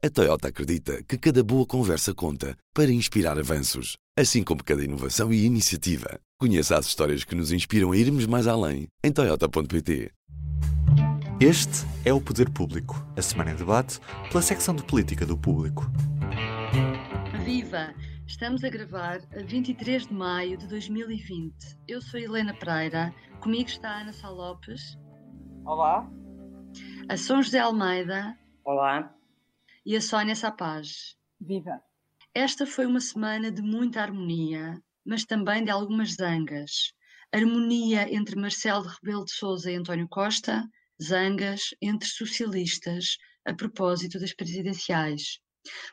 A Toyota acredita que cada boa conversa conta para inspirar avanços, assim como cada inovação e iniciativa. Conheça as histórias que nos inspiram a irmos mais além em Toyota.pt. Este é o Poder Público, a semana em debate pela secção de política do Público. Viva! Estamos a gravar a 23 de maio de 2020. Eu sou Helena Pereira, comigo está a Ana Sá Lopes. Olá. A São José Almeida. Olá. E a Sónia Sapaz. Viva! Esta foi uma semana de muita harmonia, mas também de algumas zangas. Harmonia entre Marcelo Rebelo de Sousa e António Costa, zangas entre socialistas a propósito das presidenciais.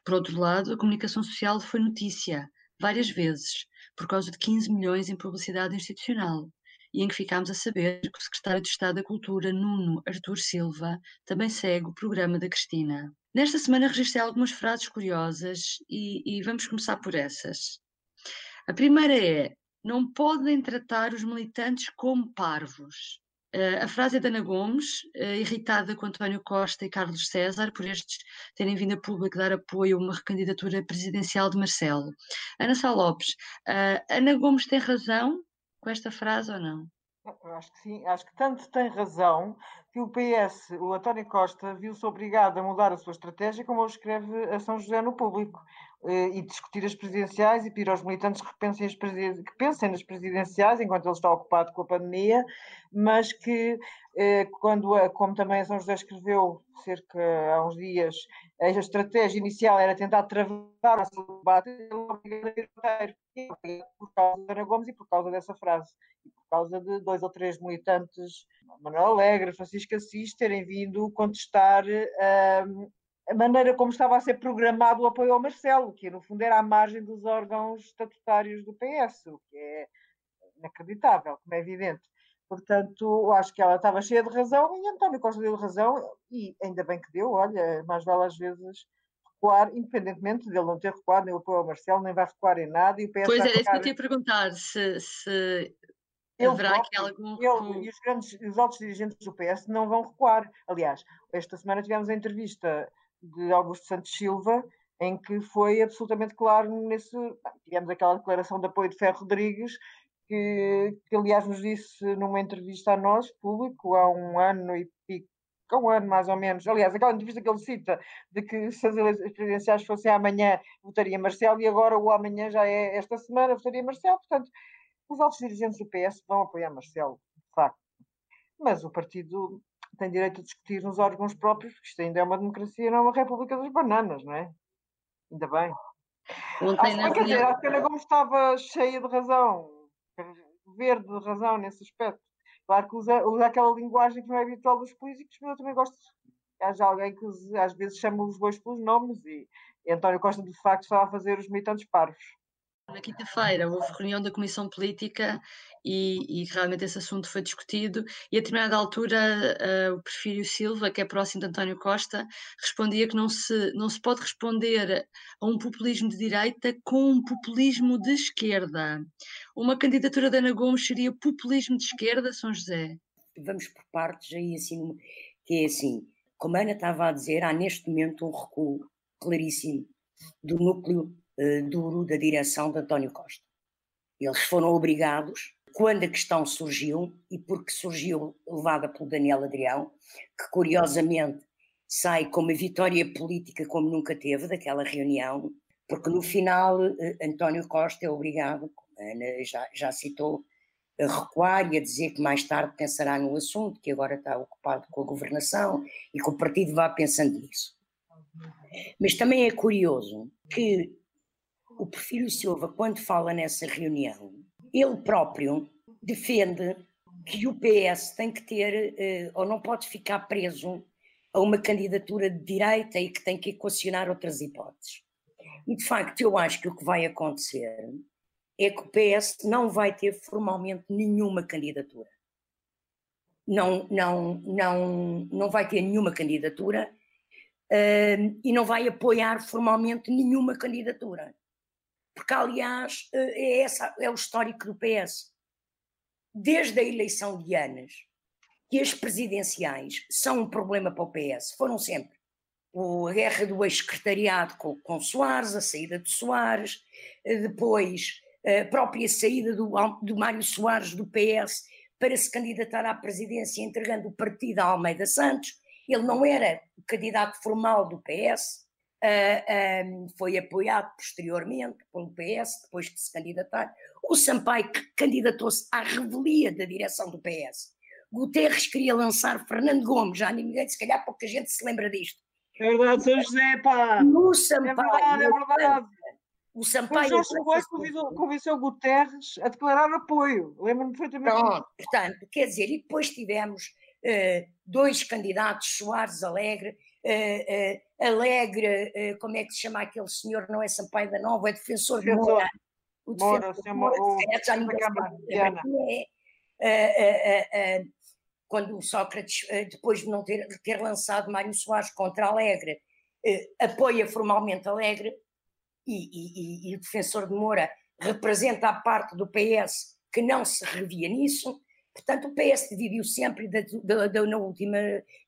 Por outro lado, a comunicação social foi notícia, várias vezes, por causa de 15 milhões em publicidade institucional, e em que ficámos a saber que o secretário de Estado da Cultura, Nuno Artur Silva, também segue o programa da Cristina. Nesta semana registrei algumas frases curiosas e, e vamos começar por essas. A primeira é: não podem tratar os militantes como parvos. Uh, a frase é da Ana Gomes, uh, irritada com António Costa e Carlos César por estes terem vindo a público dar apoio a uma recandidatura presidencial de Marcelo. Ana Sá Lopes, uh, Ana Gomes tem razão com esta frase ou não? Acho que sim, acho que tanto tem razão que o PS, o António Costa, viu-se obrigado a mudar a sua estratégia, como escreve a São José no público, eh, e discutir as presidenciais e pedir aos militantes que pensem, que pensem nas presidenciais enquanto ele está ocupado com a pandemia, mas que, quando, como também São José escreveu cerca há uns dias, a estratégia inicial era tentar travar o debate, ele por causa da Ana Gomes e por causa dessa frase por causa de dois ou três militantes, Manuel Alegre, Francisco Assis, terem vindo contestar uh, a maneira como estava a ser programado o apoio ao Marcelo, que no fundo era à margem dos órgãos estatutários do PS, o que é inacreditável, como é evidente. Portanto, acho que ela estava cheia de razão e António Costa deu razão, e ainda bem que deu, olha, mais vale às vezes recuar, independentemente dele não ter recuado nem o apoio ao Marcelo, nem vai recuar em nada. E o PS pois era isso que eu te ia perguntar, se, se ele Haverá aqui algum ele e os grandes, os altos dirigentes do PS não vão recuar. Aliás, esta semana tivemos a entrevista de Augusto Santos Silva, em que foi absolutamente claro nesse. Tivemos aquela declaração de apoio de Ferro Rodrigues, que, que aliás nos disse numa entrevista a nós, público, há um ano e pico, há um ano mais ou menos. Aliás, aquela entrevista que ele cita de que se as eleições presidenciais fossem amanhã, votaria Marcelo, e agora o amanhã já é esta semana, votaria Marcelo. Portanto, os altos dirigentes do PS vão apoiar Marcelo, de facto. Mas o partido tem direito a discutir nos órgãos próprios, porque isto ainda é uma democracia, não é uma república das bananas, não é? Ainda bem. Ontem acho, quer dizer, a Ana Gomes estava cheia de razão, verde de razão nesse aspecto. Claro que usa, usa aquela linguagem que não é habitual dos políticos, mas eu também gosto haja alguém que às vezes chama os bois pelos nomes e, e António Costa de facto estava a fazer os militantes parvos. Na quinta-feira houve reunião da Comissão Política e, e, realmente esse assunto foi discutido e a determinada altura uh, o Perfírio Silva, que é próximo de António Costa, respondia que não se, não se pode responder a um populismo de direita com um populismo de esquerda. Uma candidatura da Ana Gomes seria populismo de esquerda, São José? Vamos por partes aí assim, que é assim, como a Ana estava a dizer, há neste momento um recuo claríssimo do núcleo uh, duro da direção de António Costa. Eles foram obrigados, quando a questão surgiu, e porque surgiu levada pelo Daniel Adrião, que curiosamente sai com uma vitória política como nunca teve daquela reunião, porque no final uh, António Costa é obrigado, como a Ana já, já citou, a recuar e a dizer que mais tarde pensará no assunto, que agora está ocupado com a governação e que o partido vá pensando nisso. Mas também é curioso que o Porfírio Silva, quando fala nessa reunião, ele próprio defende que o PS tem que ter, eh, ou não pode ficar preso a uma candidatura de direita e que tem que equacionar outras hipóteses. E de facto, eu acho que o que vai acontecer é que o PS não vai ter formalmente nenhuma candidatura. Não, não, não, não vai ter nenhuma candidatura uh, e não vai apoiar formalmente nenhuma candidatura porque aliás eh, é, essa, é o histórico do PS. Desde a eleição de Anas, que as presidenciais são um problema para o PS, foram sempre. a guerra do ex-secretariado com, com Soares, a saída de Soares, depois a própria saída do, do Mário Soares do PS para se candidatar à presidência entregando o partido a Almeida Santos. Ele não era o candidato formal do PS, uh, um, foi apoiado posteriormente pelo PS, depois de se candidatar. O Sampaio candidatou-se à revelia da direção do PS. Guterres queria lançar Fernando Gomes, já ninguém, se calhar pouca gente se lembra disto. É verdade, São José, pá! No Sampaio, é verdade, é verdade. O Sampaio. O Jorge convenceu, convenceu Guterres a declarar apoio. Lembro-me perfeitamente. Pronto, portanto, quer dizer, e depois tivemos uh, dois candidatos, Soares Alegre, uh, Alegre, como é que se chama aquele senhor, não é Sampaio da Nova, é defensor de Moura. O defensor de Moura, o, já ninguém quando o Sócrates, depois de não ter, ter lançado Mário Soares contra Alegre, apoia formalmente Alegre, e, e, e, o defensor de Moura representa a parte do PS que não se revia nisso. Portanto, o PS dividiu sempre, da, da, da, na última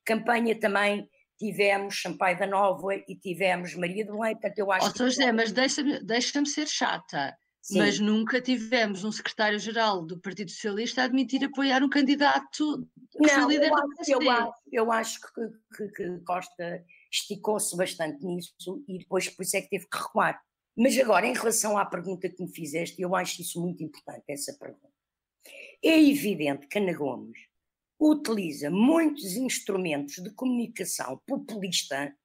campanha também tivemos Sampaio da Nova e tivemos Maria do Leite, portanto eu acho... Oh, que... José, mas deixa-me deixa ser chata, Sim. mas nunca tivemos um secretário-geral do Partido Socialista a admitir apoiar um candidato que não, líder eu acho, eu acho, eu acho que, que, que Costa esticou-se bastante nisso e depois por isso é que teve que recuar. Mas agora, em relação à pergunta que me fizeste, eu acho isso muito importante, essa pergunta. É evidente que Ana Gomes utiliza muitos instrumentos de comunicação populista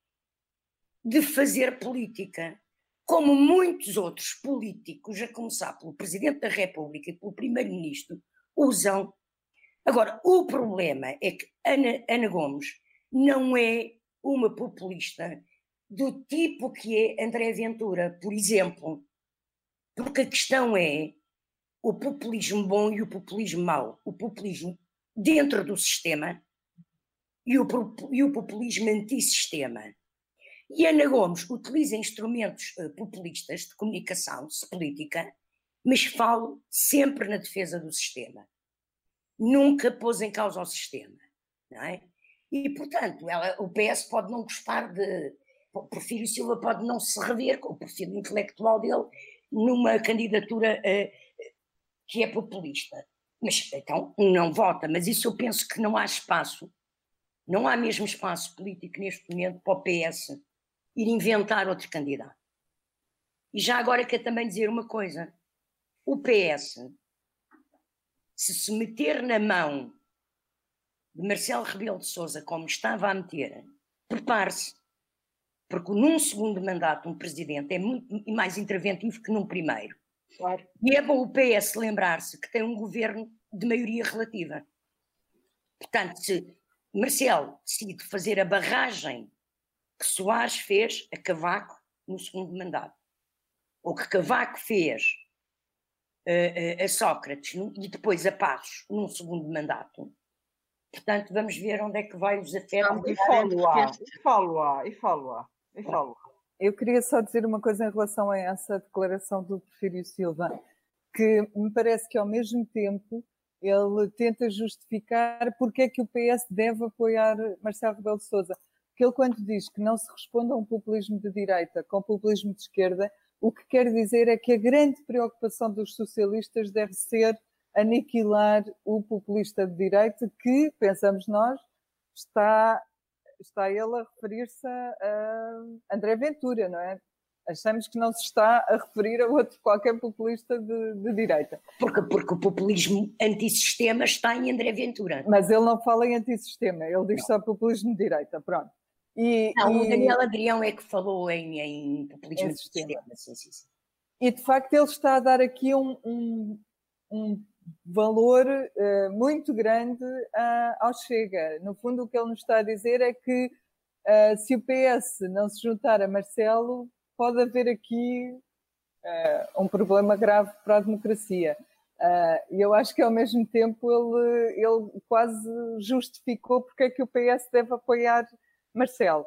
de fazer política, como muitos outros políticos, a começar pelo Presidente da República e pelo Primeiro-Ministro, usam. Agora, o problema é que Ana, Ana Gomes não é uma populista do tipo que é André Ventura, por exemplo. Porque a questão é o populismo bom e o populismo mau. O populismo dentro do sistema e o, e o populismo antissistema. E Ana Gomes utiliza instrumentos uh, populistas de comunicação política, mas falo sempre na defesa do sistema. Nunca pôs em causa o sistema. Não é? E, portanto, ela, o PS pode não gostar de, o Porfírio Silva pode não se rever com o perfil intelectual dele numa candidatura uh, que é populista. Mas então não vota, mas isso eu penso que não há espaço, não há mesmo espaço político neste momento para o PS ir inventar outro candidato. E já agora quero também dizer uma coisa: o PS, se se meter na mão de Marcelo Rebelo de Souza, como estava a meter, prepare-se porque num segundo mandato um presidente é muito mais interventivo que num primeiro. Claro. E é bom o PS lembrar-se que tem um governo de maioria relativa. Portanto, se Marcelo decide fazer a barragem que Soares fez a Cavaco no segundo mandato, ou que Cavaco fez uh, uh, a Sócrates e depois a Passos num segundo mandato, portanto, vamos ver onde é que vai os afetos. E falo-a, e falo-a, e falo-a. E falo. Eu queria só dizer uma coisa em relação a essa declaração do Porfírio Silva, que me parece que ao mesmo tempo ele tenta justificar porque é que o PS deve apoiar Marcelo Rebelo de Sousa. Porque ele quando diz que não se responde a um populismo de direita com populismo de esquerda, o que quer dizer é que a grande preocupação dos socialistas deve ser aniquilar o populista de direita que, pensamos nós, está está ele a referir-se a André Ventura, não é? Achamos que não se está a referir a outro qualquer populista de, de direita. Porque, porque o populismo antissistema está em André Ventura. Mas ele não fala em antissistema, ele diz não. só populismo de direita, pronto. E, não, e... o Daniel Adrião é que falou em, em populismo antissistema. Sim, sim, sim. E de facto ele está a dar aqui um, um, um valor uh, muito grande uh, ao Chega. No fundo, o que ele nos está a dizer é que uh, se o PS não se juntar a Marcelo, pode haver aqui um problema grave para a democracia. E eu acho que ao mesmo tempo ele, ele quase justificou porque é que o PS deve apoiar Marcelo.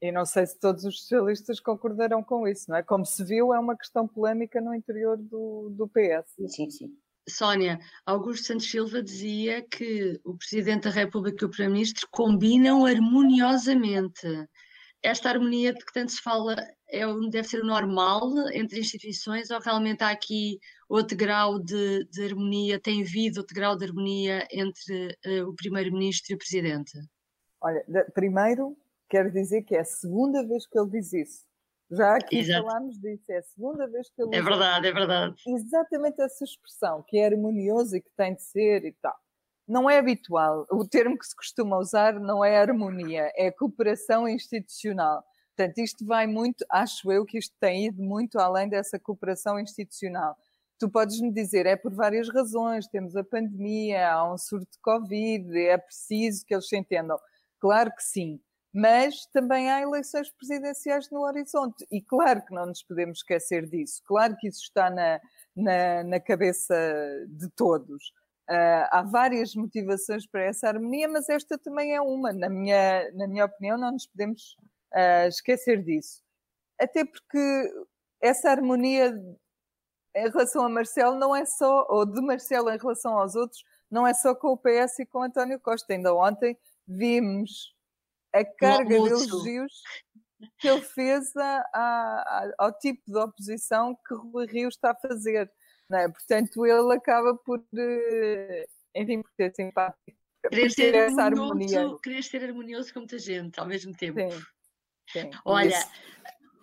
E não sei se todos os socialistas concordarão com isso, não é? Como se viu, é uma questão polémica no interior do, do PS. Sim, sim. Sónia, Augusto Santos Silva dizia que o Presidente da República e o Primeiro-Ministro combinam harmoniosamente. esta harmonia de que tanto se fala é, deve ser o normal entre instituições ou realmente há aqui outro grau de, de harmonia, tem havido outro grau de harmonia entre uh, o Primeiro-Ministro e o Presidente? Olha, primeiro quero dizer que é a segunda vez que ele diz isso. Já aqui Exato. falámos disso, é a segunda vez que ele É verdade, é verdade. Exatamente essa expressão, que é harmonioso e que tem de ser e tal. Não é habitual. O termo que se costuma usar não é harmonia, é cooperação institucional. Portanto, isto vai muito, acho eu que isto tem ido muito além dessa cooperação institucional. Tu podes me dizer, é por várias razões, temos a pandemia, há um surto de Covid, é preciso que eles se entendam. Claro que sim mas também há eleições presidenciais no horizonte. E claro que não nos podemos esquecer disso, claro que isso está na, na, na cabeça de todos. Uh, há várias motivações para essa harmonia, mas esta também é uma. Na minha, na minha opinião, não nos podemos uh, esquecer disso. Até porque essa harmonia em relação a Marcelo não é só, ou de Marcelo em relação aos outros, não é só com o PS e com António Costa. Ainda ontem vimos a carga de elogios que ele fez a, a, ao tipo de oposição que Rui Rio está a fazer. É? Portanto, ele acaba por, eh, enfim, por ter simpático. Querer ser, essa harmonia. querer ser harmonioso com muita gente ao mesmo tempo. Sim, sim. Olha, isso.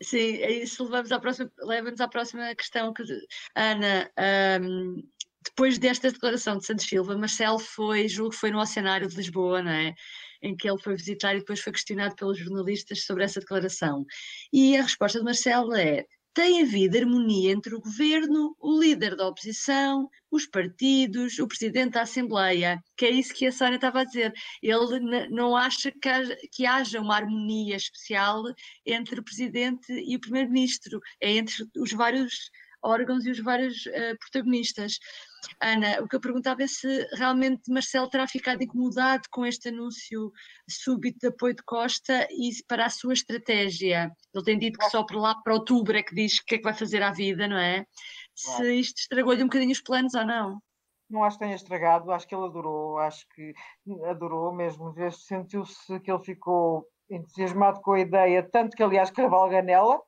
sim, é isso leva-nos à próxima, leva à próxima questão que Ana. Um, depois desta declaração de Santos Silva, Marcelo foi, julgo que foi no Oceanário de Lisboa, não é? Em que ele foi visitar e depois foi questionado pelos jornalistas sobre essa declaração. E a resposta de Marcelo é: tem havido harmonia entre o governo, o líder da oposição, os partidos, o presidente da Assembleia, que é isso que a Sónia estava a dizer. Ele não acha que haja, que haja uma harmonia especial entre o presidente e o primeiro-ministro, é entre os vários órgãos e os vários uh, protagonistas. Ana, o que eu perguntava é se realmente Marcelo terá ficado incomodado com este anúncio súbito de apoio de Costa e para a sua estratégia. Ele tem dito que só para lá, para outubro, é que diz o que é que vai fazer à vida, não é? Se isto estragou-lhe um bocadinho os planos ou não. Não acho que tenha estragado, acho que ele adorou, acho que adorou mesmo, sentiu-se que ele ficou entusiasmado com a ideia, tanto que aliás cavalga nela,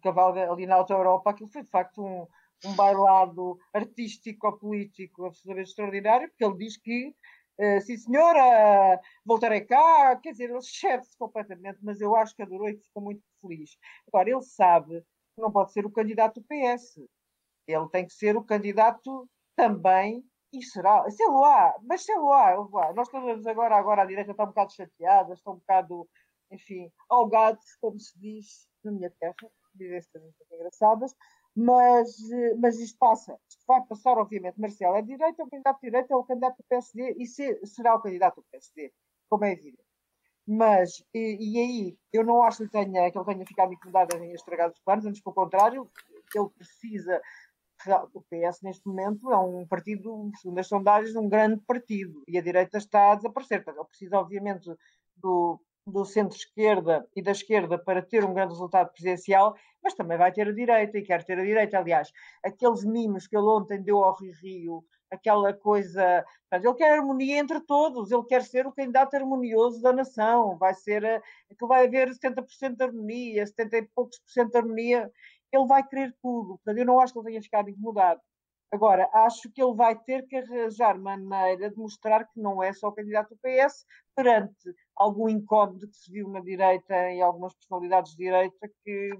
cavalga ali na Alta Europa, aquilo foi de facto um, um bailado artístico-político absolutamente extraordinário, porque ele diz que, uh, sim senhora, voltarei cá, quer dizer, ele excede-se completamente, mas eu acho que adorou e ficou muito feliz. Agora, ele sabe que não pode ser o candidato do PS, ele tem que ser o candidato também e será, se ele há, mas se ele há, nós estamos agora, agora a direita está um bocado chateada, está um bocado, enfim, algados, como se diz na minha terra, dizem coisas engraçadas, mas, mas isto passa. Isto vai passar, obviamente. Marcelo é direita, é o candidato de direita, é o candidato do PSD e se, será o candidato do PSD, como é evidente. Mas, e, e, aí, eu não acho que ele, tenha, que ele tenha ficado incomodado em estragar os planos, antes pelo contrário, ele precisa. O PS, neste momento, é um partido, segundo as sondagens, um grande partido e a direita está a desaparecer. Ele precisa, obviamente, do, do centro-esquerda e da esquerda para ter um grande resultado presidencial, mas também vai ter a direita e quer ter a direita. Aliás, aqueles mimos que ele ontem deu ao Rio Rio, aquela coisa. ele quer harmonia entre todos, ele quer ser o candidato harmonioso da nação, vai ser. que vai haver 70% de harmonia, 70 e poucos por cento de harmonia, ele vai querer tudo. Portanto, eu não acho que ele tenha ficado incomodado. Agora, acho que ele vai ter que arranjar maneira de mostrar que não é só o candidato do PS perante algum incómodo que se viu na direita e algumas personalidades de direita que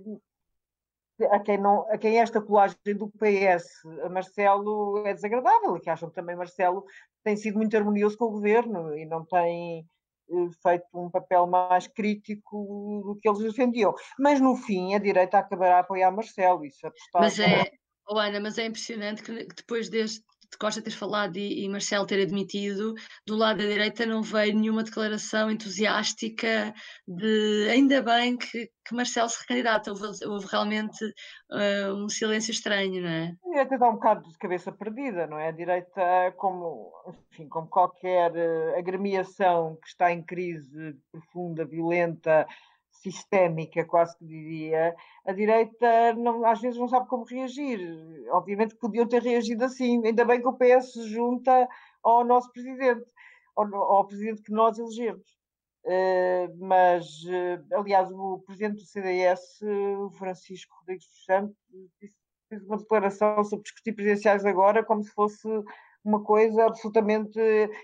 a quem, não, a quem esta colagem do PS a Marcelo é desagradável e que acham que também Marcelo tem sido muito harmonioso com o governo e não tem eh, feito um papel mais crítico do que eles defendiam. Mas no fim a direita acabará a apoiar Marcelo. Isso Mas é, Oh, Ana, mas é impressionante que depois deste de Costa ter falado e, e Marcelo ter admitido, do lado da direita não veio nenhuma declaração entusiástica de ainda bem que, que Marcelo se recandidata. Houve, houve realmente uh, um silêncio estranho, não é? A direita dá um bocado de cabeça perdida, não é? A direita, como, enfim, como qualquer uh, agremiação que está em crise profunda, violenta, sistémica, quase que diria, a direita não, às vezes não sabe como reagir. Obviamente podiam ter reagido assim. Ainda bem que o PS se junta ao nosso presidente, ao, ao presidente que nós elegemos. Uh, mas, uh, aliás, o presidente do CDS, o Francisco Rodrigues dos Santos, fez uma declaração sobre discutir presidenciais agora como se fosse uma coisa absolutamente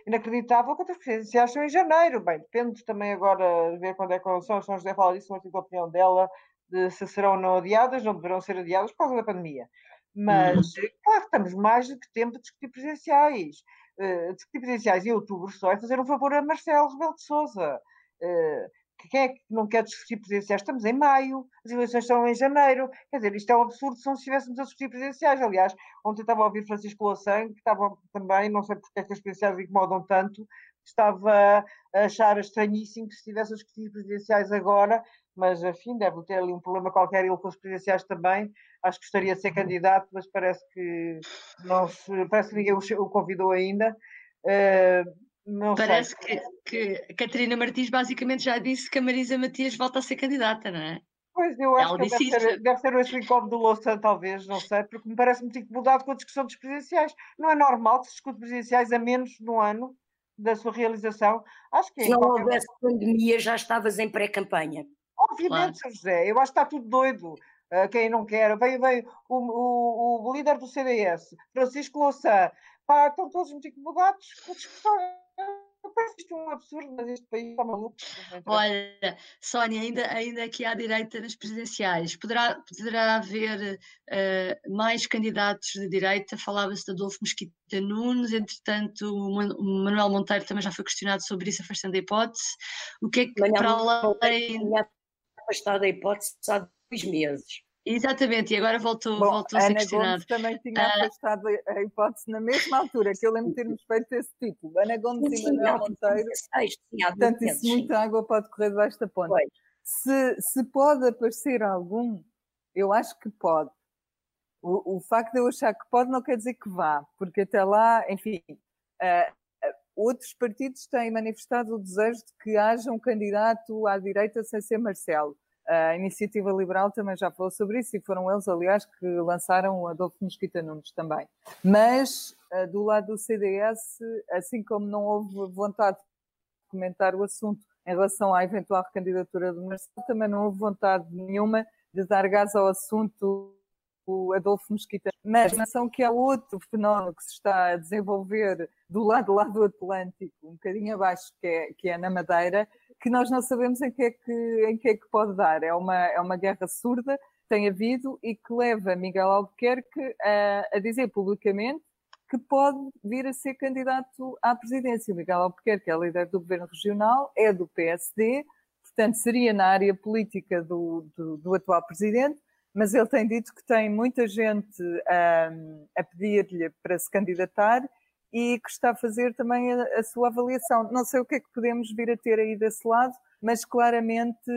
inacreditável, quando as presidenciais são em janeiro. Bem, depende também agora de ver quando é que são. São José fala disso no artigo de opinião dela, de se serão ou não adiadas, não deverão ser adiadas por causa da pandemia. Mas, uhum. claro, estamos mais do que tempo a discutir presidenciais. Uh, discutir presidenciais em outubro só é fazer um favor a Marcelo Rebelo de Sousa. Uh, quem é que não quer discutir presidenciais? Estamos em maio, as eleições são em janeiro. Quer dizer, isto é um absurdo se não estivéssemos a discutir presidenciais. Aliás, ontem estava a ouvir Francisco Louçã, que estava também, não sei porque é que as presidenciais incomodam tanto, estava a achar estranhíssimo que se estivesse a discutir presidenciais agora, mas, enfim, deve ter ali um problema qualquer, ele com os presidenciais também. Acho que gostaria de ser candidato, mas parece que não se, parece que ninguém o convidou ainda. Uh, não Parece que, que a Catarina Martins basicamente já disse que a Marisa Matias volta a ser candidata, não é? Pois, eu acho Ela que deve ser, deve ser esse incómodo do Louçã, talvez, não sei, porque me parece muito incomodado com a discussão dos presidenciais. Não é normal que se discute presidenciais a menos de um ano da sua realização. Acho que é se não houvesse pandemia, já estavas em pré-campanha. Obviamente, claro. José, eu acho que está tudo doido. Uh, quem não quer, veio, veio o, o, o líder do CDS, Francisco Louçã, pá, estão todos muito incomodados com a discussão Parece isto um absurdo, mas este país está maluco. Olha, Sónia, ainda, ainda aqui à direita nas presidenciais, poderá, poderá haver uh, mais candidatos de direita? Falava-se de Adolfo Mesquita Nunes, entretanto, o Manuel Monteiro também já foi questionado sobre isso, afastando a hipótese. O que é que, Manuel para além. Afastado a hipótese há dois meses. Exatamente, e agora voltou, Bom, voltou a ser Ana questionado. Gomes também tinha uh, afastado a hipótese na mesma altura, que eu lembro de termos feito esse tipo. Ana Gomes e Manuel Monteiro. Portanto, isso muita água pode correr debaixo da ponte. Se, se pode aparecer algum, eu acho que pode. O, o facto de eu achar que pode não quer dizer que vá, porque até lá, enfim, uh, outros partidos têm manifestado o desejo de que haja um candidato à direita sem ser Marcelo. A Iniciativa Liberal também já falou sobre isso e foram eles, aliás, que lançaram o Adolfo Mosquita Nunes também. Mas, eh, do lado do CDS, assim como não houve vontade de comentar o assunto em relação à eventual recandidatura do Marcelo, também não houve vontade nenhuma de dar gás ao assunto o Adolfo Mosquita. Mas atenção que há outro fenómeno que se está a desenvolver do lado, lá do Atlântico, um bocadinho abaixo, que é, que é na Madeira, que nós não sabemos em que é que, em que, é que pode dar. É uma, é uma guerra surda, tem havido, e que leva Miguel Albuquerque a, a dizer publicamente que pode vir a ser candidato à presidência. Miguel Albuquerque é líder do governo regional, é do PSD, portanto seria na área política do, do, do atual presidente, mas ele tem dito que tem muita gente um, a pedir-lhe para se candidatar e que está a fazer também a, a, sua avaliação. Não sei o que é que podemos vir a ter aí desse lado, mas claramente,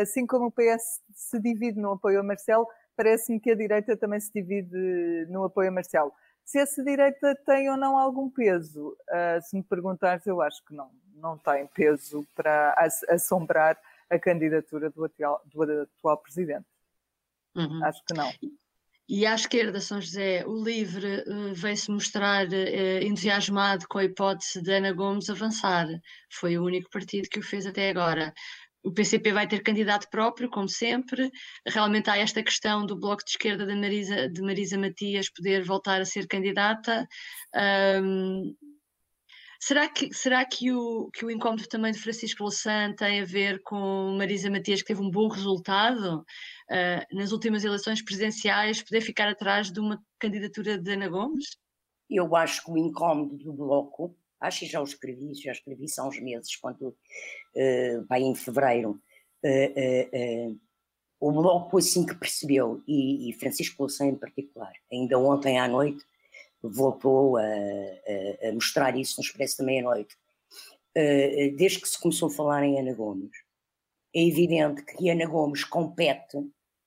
assim como o PS se divide no apoio a Marcelo, parece-me que a direita também se divide no apoio a Marcelo. Se essa direita tem ou não algum peso, uh, se me perguntares, eu acho que não, não tem peso para assombrar a candidatura do atual, do atual presidente. Uhum. Acho que não. E à esquerda, São José, o LIVRE uh, veio-se mostrar uh, entusiasmado com a hipótese de Ana Gomes avançar. Foi o único partido que o fez até agora. O PCP vai ter candidato próprio, como sempre. Realmente há esta questão do Bloco de Esquerda de Marisa, de Marisa Matias poder voltar a ser candidata. Um, Será que, será que, o, que o incómodo também de Francisco Louçã tem a ver com Marisa Matias, que teve um bom resultado uh, nas últimas eleições presidenciais, poder ficar atrás de uma candidatura de Ana Gomes? Eu acho que o incómodo do Bloco, acho que já o escrevi, já escrevi há uns meses, quando uh, vai em fevereiro, uh, o Bloco assim que percebeu, e, e Francisco Louçã em particular, ainda ontem à noite, voltou a, a, a mostrar isso no Expresso da Meia-Noite. Uh, desde que se começou a falar em Ana Gomes, é evidente que Ana Gomes compete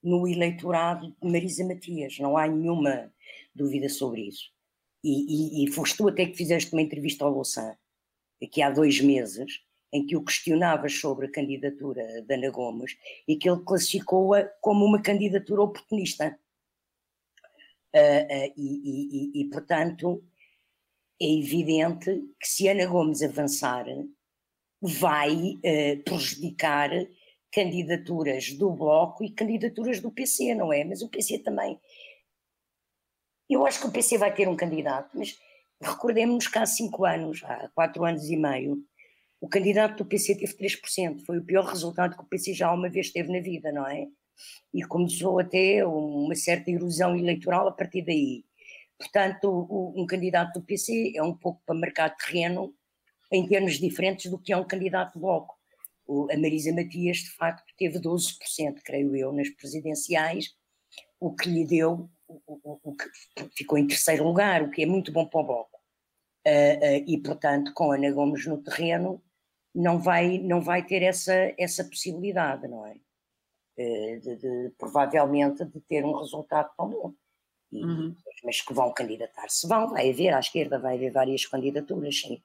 no eleitorado de Marisa Matias, não há nenhuma dúvida sobre isso. E, e, e foste tu até que fizeste uma entrevista ao Louçã, aqui há dois meses, em que o questionavas sobre a candidatura de Ana Gomes e que ele classificou-a como uma candidatura oportunista. Uh, uh, e, e, e, portanto, é evidente que se Ana Gomes avançar, vai uh, prejudicar candidaturas do Bloco e candidaturas do PC, não é? Mas o PC também. Eu acho que o PC vai ter um candidato, mas recordemos que há cinco anos, há quatro anos e meio, o candidato do PC teve 3%. Foi o pior resultado que o PC já uma vez teve na vida, não é? E começou até uma certa erosão eleitoral a partir daí. Portanto, um candidato do PC é um pouco para marcar terreno em termos diferentes do que é um candidato do Bloco. a Marisa Matias, de facto, teve 12%, creio eu, nas presidenciais, o que lhe deu, o, o, o que ficou em terceiro lugar, o que é muito bom para o Bloco. Uh, uh, e, portanto, com Ana Gomes no terreno, não vai, não vai ter essa, essa possibilidade, não é? Uh, de, de, provavelmente de ter um resultado tão bom. E, uhum. Mas que vão candidatar-se. Vão, vai haver, à esquerda vai haver várias candidaturas, sim.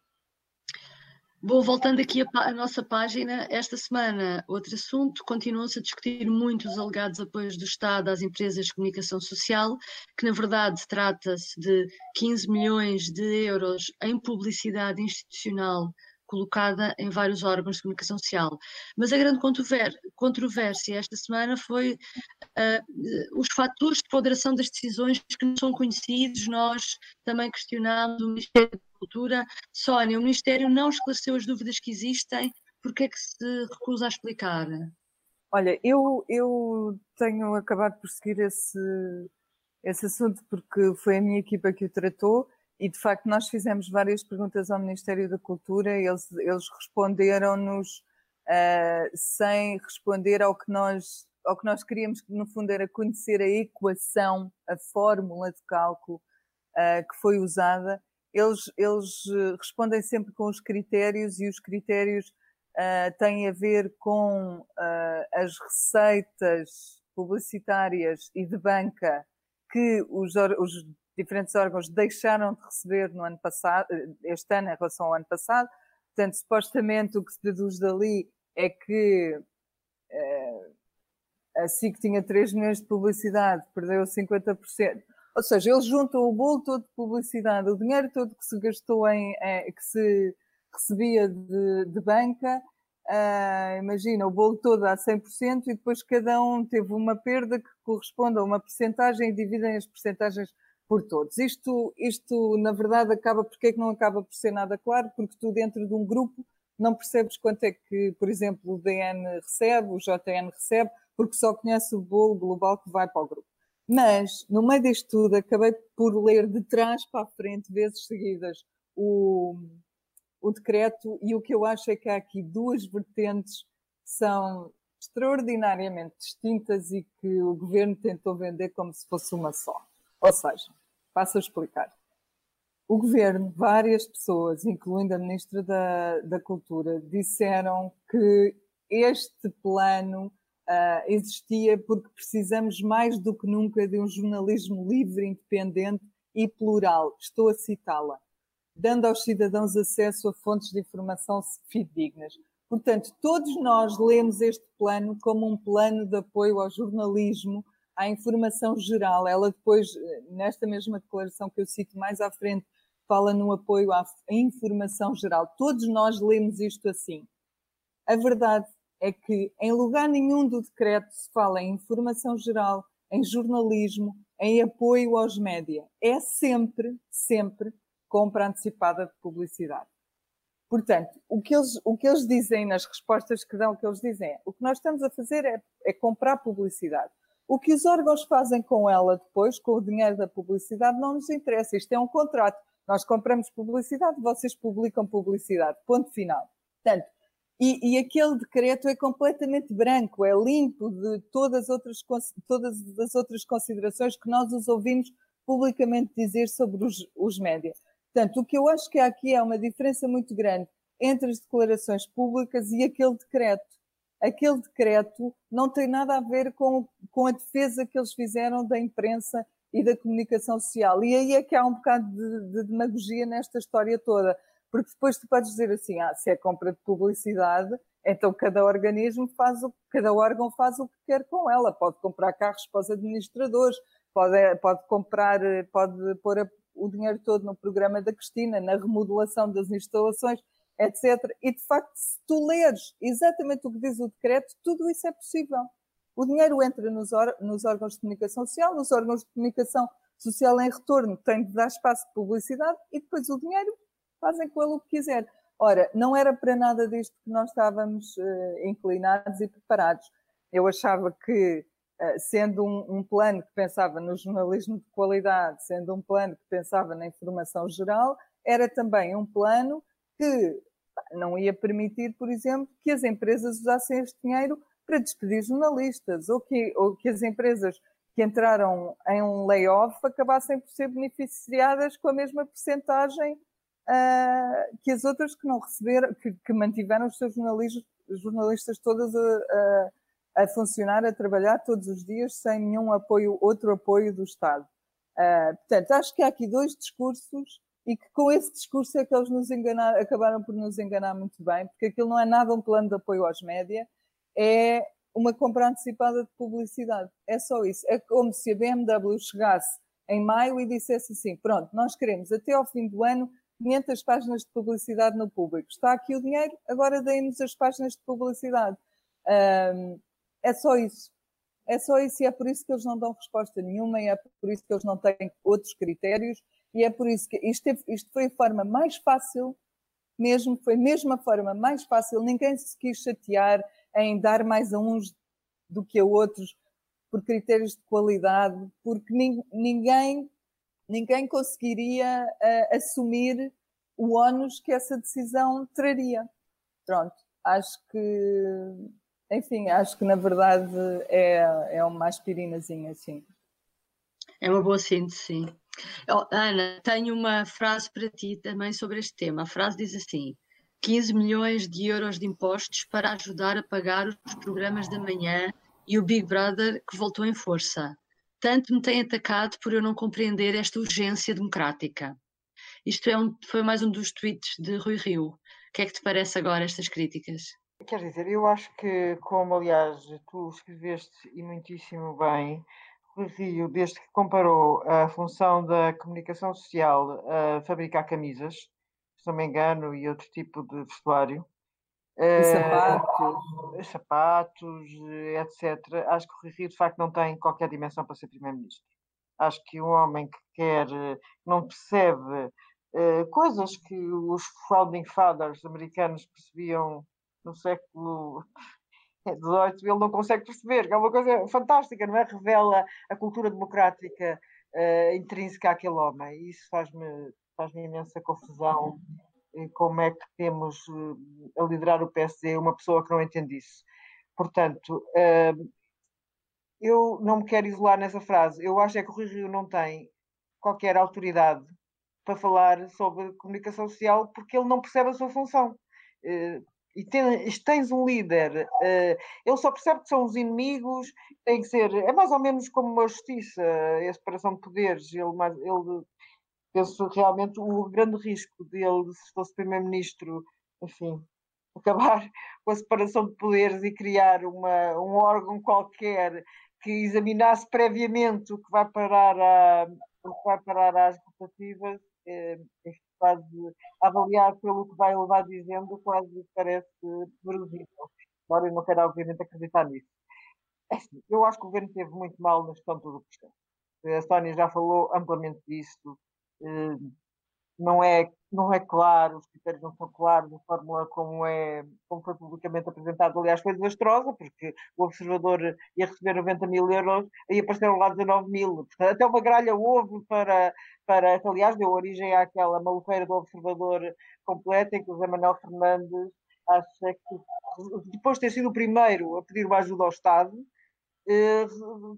Vou voltando aqui à nossa página, esta semana, outro assunto, continuam-se a discutir muito os alegados apoios do Estado às empresas de comunicação social, que na verdade trata-se de 15 milhões de euros em publicidade institucional colocada em vários órgãos de comunicação social. Mas a grande controvérsia esta semana foi uh, os fatores de ponderação das decisões que não são conhecidos. Nós também questionámos o Ministério da Cultura. Sónia, o Ministério não esclareceu as dúvidas que existem, porque é que se recusa a explicar? Olha, eu, eu tenho acabado por seguir esse, esse assunto porque foi a minha equipa que o tratou e de facto nós fizemos várias perguntas ao Ministério da Cultura eles, eles responderam-nos uh, sem responder ao que nós ao que nós queríamos que no fundo era conhecer a equação, a fórmula de cálculo uh, que foi usada. Eles, eles respondem sempre com os critérios e os critérios uh, têm a ver com as receitas publicitárias e de banca que os, os diferentes órgãos deixaram de receber no ano passado, este ano em relação ao ano passado. Portanto, supostamente o que se deduz dali é que eh, a SIC tinha 3 milhões de publicidade, perdeu 50%. Ou seja, eles juntam o bolo todo de publicidade, o dinheiro todo que se gastou em, é, que se recebia de, de banca, uh, imagina, o bolo todo a 100% e depois cada um teve uma perda que corresponde a uma percentagem e dividem as percentagens por todos. Isto, isto, na verdade, acaba, porque é que não acaba por ser nada claro? Porque tu, dentro de um grupo, não percebes quanto é que, por exemplo, o DN recebe, o JN recebe, porque só conhece o bolo global que vai para o grupo. Mas, no meio disto tudo, acabei por ler de trás para a frente, vezes seguidas, o, o decreto, e o que eu acho é que há aqui duas vertentes que são extraordinariamente distintas e que o governo tentou vender como se fosse uma só. Ou seja, passo a explicar. O governo, várias pessoas, incluindo a Ministra da, da Cultura, disseram que este plano uh, existia porque precisamos mais do que nunca de um jornalismo livre, independente e plural. Estou a citá-la. Dando aos cidadãos acesso a fontes de informação fidedignas. Portanto, todos nós lemos este plano como um plano de apoio ao jornalismo à informação geral. Ela depois, nesta mesma declaração que eu cito mais à frente, fala no apoio à informação geral. Todos nós lemos isto assim. A verdade é que em lugar nenhum do decreto se fala em informação geral, em jornalismo, em apoio aos média. É sempre, sempre compra antecipada de publicidade. Portanto, o que, eles, o que eles dizem nas respostas que dão, o que eles dizem é o que nós estamos a fazer é, é comprar publicidade. O que os órgãos fazem com ela depois, com o dinheiro da publicidade, não nos interessa. Isto é um contrato. Nós compramos publicidade, vocês publicam publicidade. Ponto final. Portanto, e, e, aquele decreto é completamente branco, é limpo de todas, outras, todas as outras considerações que nós os ouvimos publicamente dizer sobre os, os médias. Portanto, o que eu acho que aqui é uma diferença muito grande entre as declarações públicas e aquele decreto aquele decreto não tem nada a ver com, com a defesa que eles fizeram da imprensa e da comunicação social. E aí é que há um bocado de, de demagogia nesta história toda. Porque depois tu podes dizer assim, ah, se é compra de publicidade, então cada organismo faz o cada órgão faz o que quer com ela. Pode comprar carros para os administradores, pode, pode comprar, pode pôr a, o dinheiro todo no programa da Cristina, na remodelação das instalações. Etc. E de facto, se tu leres exatamente o que diz o decreto, tudo isso é possível. O dinheiro entra nos, nos órgãos de comunicação social, os órgãos de comunicação social em retorno têm de dar espaço de publicidade e depois o dinheiro fazem com ele o que quiser. Ora, não era para nada disto que nós estávamos uh, inclinados e preparados. Eu achava que, uh, sendo um, um, plano que pensava no jornalismo de qualidade, sendo um plano que pensava na informação geral, era também um plano que não ia permitir, por exemplo, que as empresas usassem este dinheiro para despedir jornalistas ou que, ou que as empresas que entraram em um layoff acabassem por ser beneficiadas com a mesma percentagem uh, que as outras que não receberam, que, que mantiveram os seus jornalistas, jornalistas todas a, a, a, funcionar, a trabalhar todos os dias sem nenhum apoio, outro apoio do Estado. Uh, portanto, acho que há aqui dois discursos e que com esse discurso é que eles nos enganaram, acabaram por nos enganar muito bem, porque aquilo não é nada um plano de apoio aos média, é uma compra antecipada de publicidade. É só isso. É como se a BMW chegasse em maio e dissesse assim: pronto, nós queremos até ao fim do ano 500 páginas de publicidade no público. Está aqui o dinheiro, agora deem-nos as páginas de publicidade. Um, é só isso. É só isso e é por isso que eles não dão resposta nenhuma e é por isso que eles não têm outros critérios e é por isso que isto, teve, isto foi a forma mais fácil, mesmo, foi mesmo a forma mais fácil, ninguém se quis chatear em dar mais a uns do que a outros por critérios de qualidade, porque ninguém ninguém conseguiria uh, assumir o ónus que essa decisão traria. Pronto, acho que, enfim, acho que na verdade é, é uma aspirinazinha, assim. É uma boa síntese, sim. Oh, Ana, tenho uma frase para ti também sobre este tema. A frase diz assim: 15 milhões de euros de impostos para ajudar a pagar os programas da manhã e o Big Brother que voltou em força tanto me tem atacado por eu não compreender esta urgência democrática. Isto é um, foi mais um dos tweets de Rui Rio. O que é que te parece agora estas críticas? Quer dizer, eu acho que, como aliás tu escreveste e muitíssimo bem, Rio, desde que comparou a função da comunicação social a fabricar camisas, se não me engano, e outro tipo de vestuário, e sapatos. Uh, sapatos, etc. Acho que o Rui Rio, de facto, não tem qualquer dimensão para ser Primeiro-Ministro. Acho que um homem que quer, não percebe uh, coisas que os Founding Fathers americanos percebiam no século XVIII, ele não consegue perceber, que é uma coisa fantástica, não é? Revela a cultura democrática uh, intrínseca àquele homem. E isso faz-me faz, -me, imensa confusão como é que temos eh, a liderar o PSD uma pessoa que não entende isso. Portanto, eh, eu não me quero isolar nessa frase. Eu acho é que o Rui Rio não tem qualquer autoridade para falar sobre comunicação social porque ele não percebe a sua função. Eh, e tens um líder, ele só percebe que são os inimigos, tem que ser, é mais ou menos como uma justiça, a separação de poderes, ele, ele penso realmente o grande risco dele, se fosse primeiro-ministro, enfim, acabar com a separação de poderes e criar uma, um órgão qualquer que examinasse previamente o que vai parar, a, que vai parar às votativas, é, é quase avaliar pelo que vai levar dizendo, quase parece verosímil. Embora eu não quero, obviamente, acreditar nisso. É assim, eu acho que o governo teve muito mal na gestão do processo. A Sónia já falou amplamente disso. Eh, não é, não é claro, os critérios não são claros, a fórmula como, é, como foi publicamente apresentado, aliás, foi desastrosa, porque o observador ia receber 90 mil euros e apareceram lá 19 mil. até uma gralha houve para, para, aliás, deu origem àquela maluqueira do observador completa, em que o José Manuel Fernandes acha que, depois de ter sido o primeiro a pedir uma ajuda ao Estado, eh,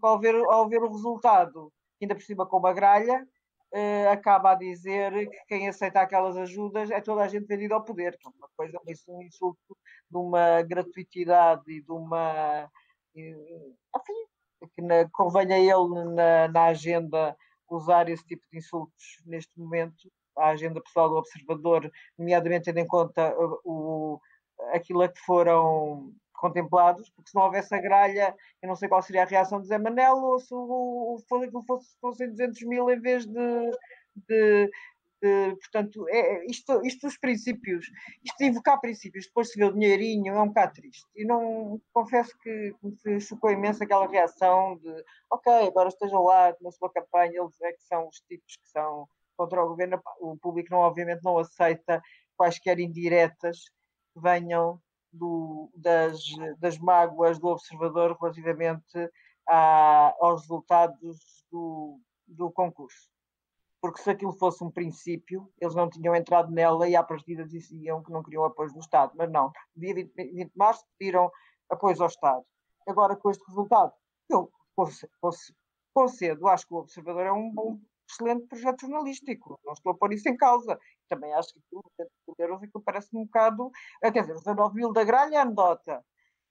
ao, ver, ao ver o resultado, ainda por cima com uma gralha, uh, acaba a dizer que quem aceita aquelas ajudas é toda a gente vendida ao poder, que é uma coisa, um insulto de uma gratuitidade e de uma. Enfim, que na, convém a ele na, na agenda usar esse tipo de insultos neste momento, a agenda pessoal do observador, nomeadamente tendo em conta o, o aquilo a que foram contemplados, porque se não houvesse a gralha, eu não sei qual seria a reação de Zé Manel, ou se o, o, fosse, fossem 200 mil em vez de, de, portanto, é, isto, isto dos princípios, isto de invocar princípios, depois se vê o dinheirinho, é um bocado triste. E não, confesso que me chocou imenso aquela reação de, ok, agora estejam lá na sua campanha, eles é que são os tipos que são contra o governo, o público não, obviamente não aceita quaisquer indiretas que venham do, das, das mágoas do observador relativamente a, aos resultados do, do concurso porque se aquilo fosse um princípio, eles não tinham entrado nela e à partida diziam que não queriam apoio do Estado. Mas não, dia 20, 20 de março pediram apoio ao Estado. Agora, com este resultado, eu concedo, acho que o Observador é um bom, excelente projeto jornalístico, não estou a pôr isso em causa. Também acho que aquilo, euros, aquilo parece um bocado, eh, quer dizer, os 19 mil da gralha, anedota.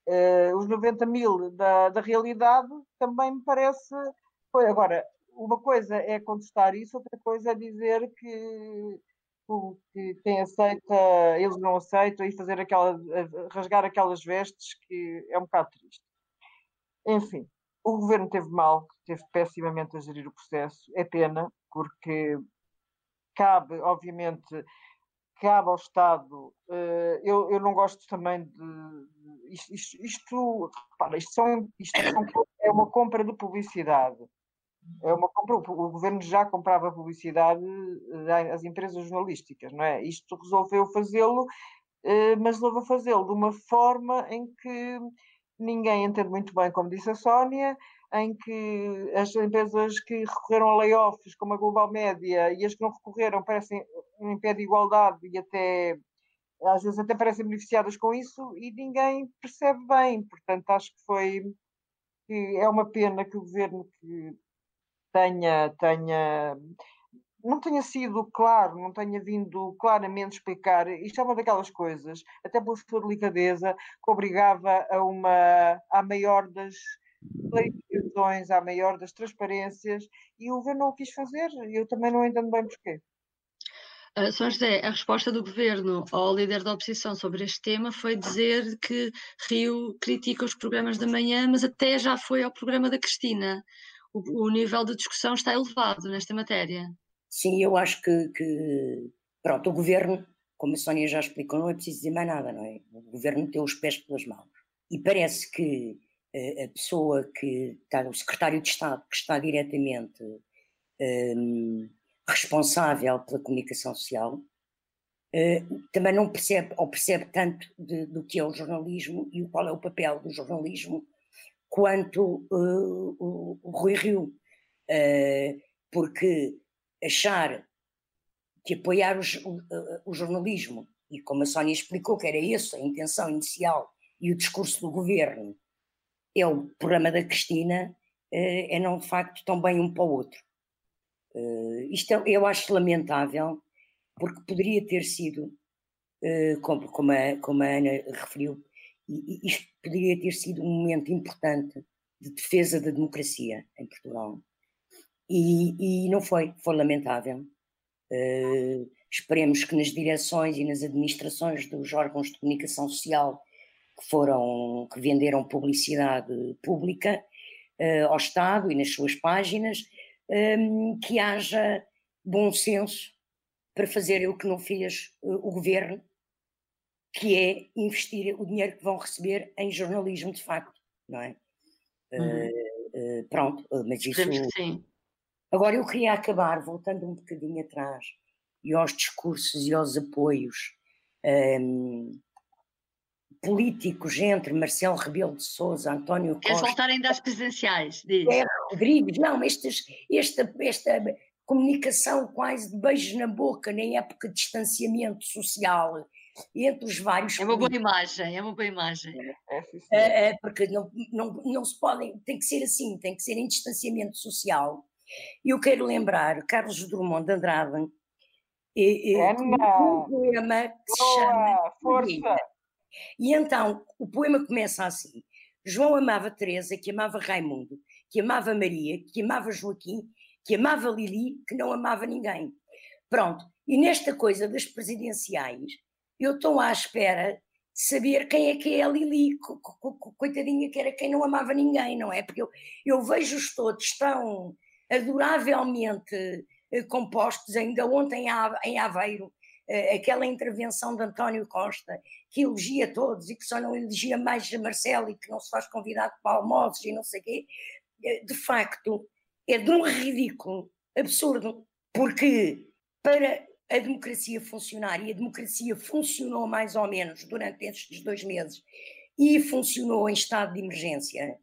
Uh, os 90 mil da, da realidade também me parece. Agora, uma coisa é contestar isso, outra coisa é dizer que, que quem aceita, eles não aceitam e fazer aquela, rasgar aquelas vestes que é um bocado triste. Enfim, o governo teve mal, teve pessimamente a gerir o processo, é pena, porque cabe, obviamente, cabe ao Estado. Eh, eu, eu não gosto também de. Isto, isto, isto, isto, são, isto são, é uma compra de publicidade é uma compra, o governo já comprava publicidade eh, às empresas jornalísticas, não é? Isto resolveu fazê-lo, eh, mas resolveu fazê-lo de uma forma em que ninguém entende muito bem, como disse a Sónia, em que as empresas que recorreram a layoffs, como a Global Média, e as que não recorreram, parecem em pé de igualdade e até às vezes até parecem beneficiadas com isso e ninguém percebe bem. Portanto, acho que foi que é uma pena que o governo que tenha, tenha não tenha sido claro, não tenha vindo claramente explicar. Isto é uma daquelas coisas, até pela sua delicadeza, que obrigava a uma à maior das clarificações, à maior das transparências, e o governo não o quis fazer, e eu também não entendo bem porquê. Uh, São José, a resposta do governo ao líder da oposição sobre este tema foi dizer que Rio critica os programas da manhã, mas até já foi ao programa da Cristina o, o nível de discussão está elevado nesta matéria. Sim, eu acho que, que, pronto, o governo, como a Sónia já explicou, não é preciso dizer mais nada, não é? O governo meteu os pés pelas mãos. E parece que a, a pessoa que está, o secretário de Estado, que está diretamente um, responsável pela comunicação social, uh, também não percebe, ou percebe tanto de, do que é o jornalismo e qual é o papel do jornalismo quanto uh, o, o, Rui Rio, porque achar que apoiar o, o, jornalismo, e como a Sónia explicou que era essa a intenção inicial e o discurso do governo, é o programa da Cristina, uh, é não de facto tão bem um para o outro. isto é, eu acho lamentável, porque poderia ter sido, como, como, a, como a Ana referiu, isto poderia ter sido um momento importante de defesa da democracia em Portugal. E, e não foi, foi lamentável. Uh, esperemos que nas direções e nas administrações dos órgãos de comunicação social que foram, que venderam publicidade pública uh, ao Estado e nas suas páginas, um, ehm, que haja bom senso para fazer o que não fez o governo que é investir o dinheiro que vão receber em jornalismo de facto, não é? Uhum. Uh, uh, pronto, mas isso. sim. Agora eu queria acabar voltando um bocadinho atrás e aos discursos e aos apoios um, políticos entre Marcelo Rebelo de Sousa, António Costa. Queres voltar ainda às presidenciais? Diz. É, Rodrigues, não, estes, esta, esta comunicação quase de beijos na boca, nem época de distanciamento social entre os vários. É uma boa imagem, é uma boa imagem. É, é, é, porque não, não, não se podem, tem que ser assim, tem que ser em distanciamento social. E eu quero lembrar Carlos Drummond de Andrade, e, e, um poema que se chama Força. E então o poema começa assim: João amava Teresa, que amava Raimundo, que amava Maria, que amava Joaquim, que amava Lili, que não amava ninguém. Pronto. E nesta coisa das presidenciais, eu estou à espera de saber quem é que é a Lili, coitadinha que era quem não amava ninguém, não é? Porque eu, eu vejo-os todos tão adoravelmente eh, compostos, ainda ontem em Aveiro, eh, aquela intervenção de António Costa, que elogia todos e que só não elogia mais a Marcelo e que não se faz convidado para almoços e não sei o quê, de facto é de um ridículo absurdo, porque para a democracia funcionar, e a democracia funcionou mais ou menos durante estes dois meses, e funcionou em estado de emergência,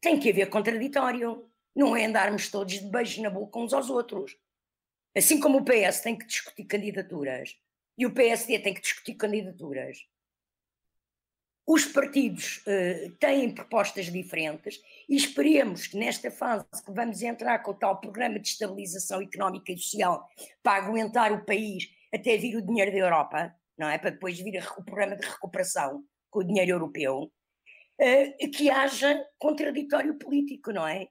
tem que haver contraditório. Não é andarmos todos de beijos na boca uns aos outros. Assim como o PS tem que discutir candidaturas e o PSD tem que discutir candidaturas, os partidos uh, têm propostas diferentes e esperemos que nesta fase que vamos entrar com o tal programa de estabilização económica e social para aguentar o país até vir o dinheiro da Europa, não é? Para depois vir o programa de recuperação com o dinheiro europeu, uh, que haja contraditório político, não é?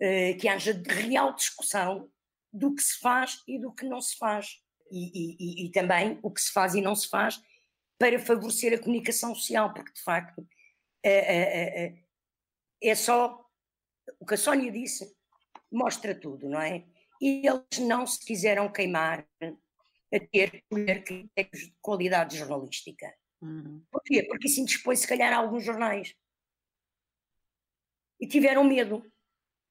Uh, que haja real discussão do que se faz e do que não se faz. E, e, e, também o que se faz e não se faz para favorecer a comunicação social, porque de facto é, é, é, é só o que a Sónia disse, mostra tudo, não é? E eles não se quiseram queimar a ter critérios de qualidade jornalística. Uhum. Porquê? Porque isso indispõe se calhar a alguns jornais. E tiveram medo,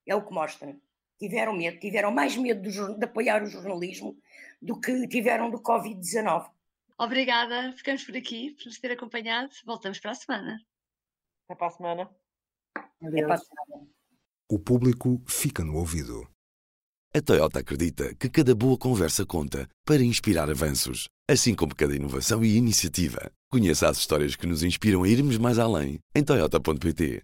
é o que mostra. Tiveram medo, tiveram mais medo de, de apoiar o jornalismo do que tiveram do Covid-19. Obrigada, ficamos por aqui, por nos ter acompanhado. Voltamos para a semana. Até para a semana. Até para a semana. O público fica no ouvido. A Toyota acredita que cada boa conversa conta para inspirar avanços, assim como cada inovação e iniciativa. Conheça as histórias que nos inspiram a irmos mais além em Toyota.pt.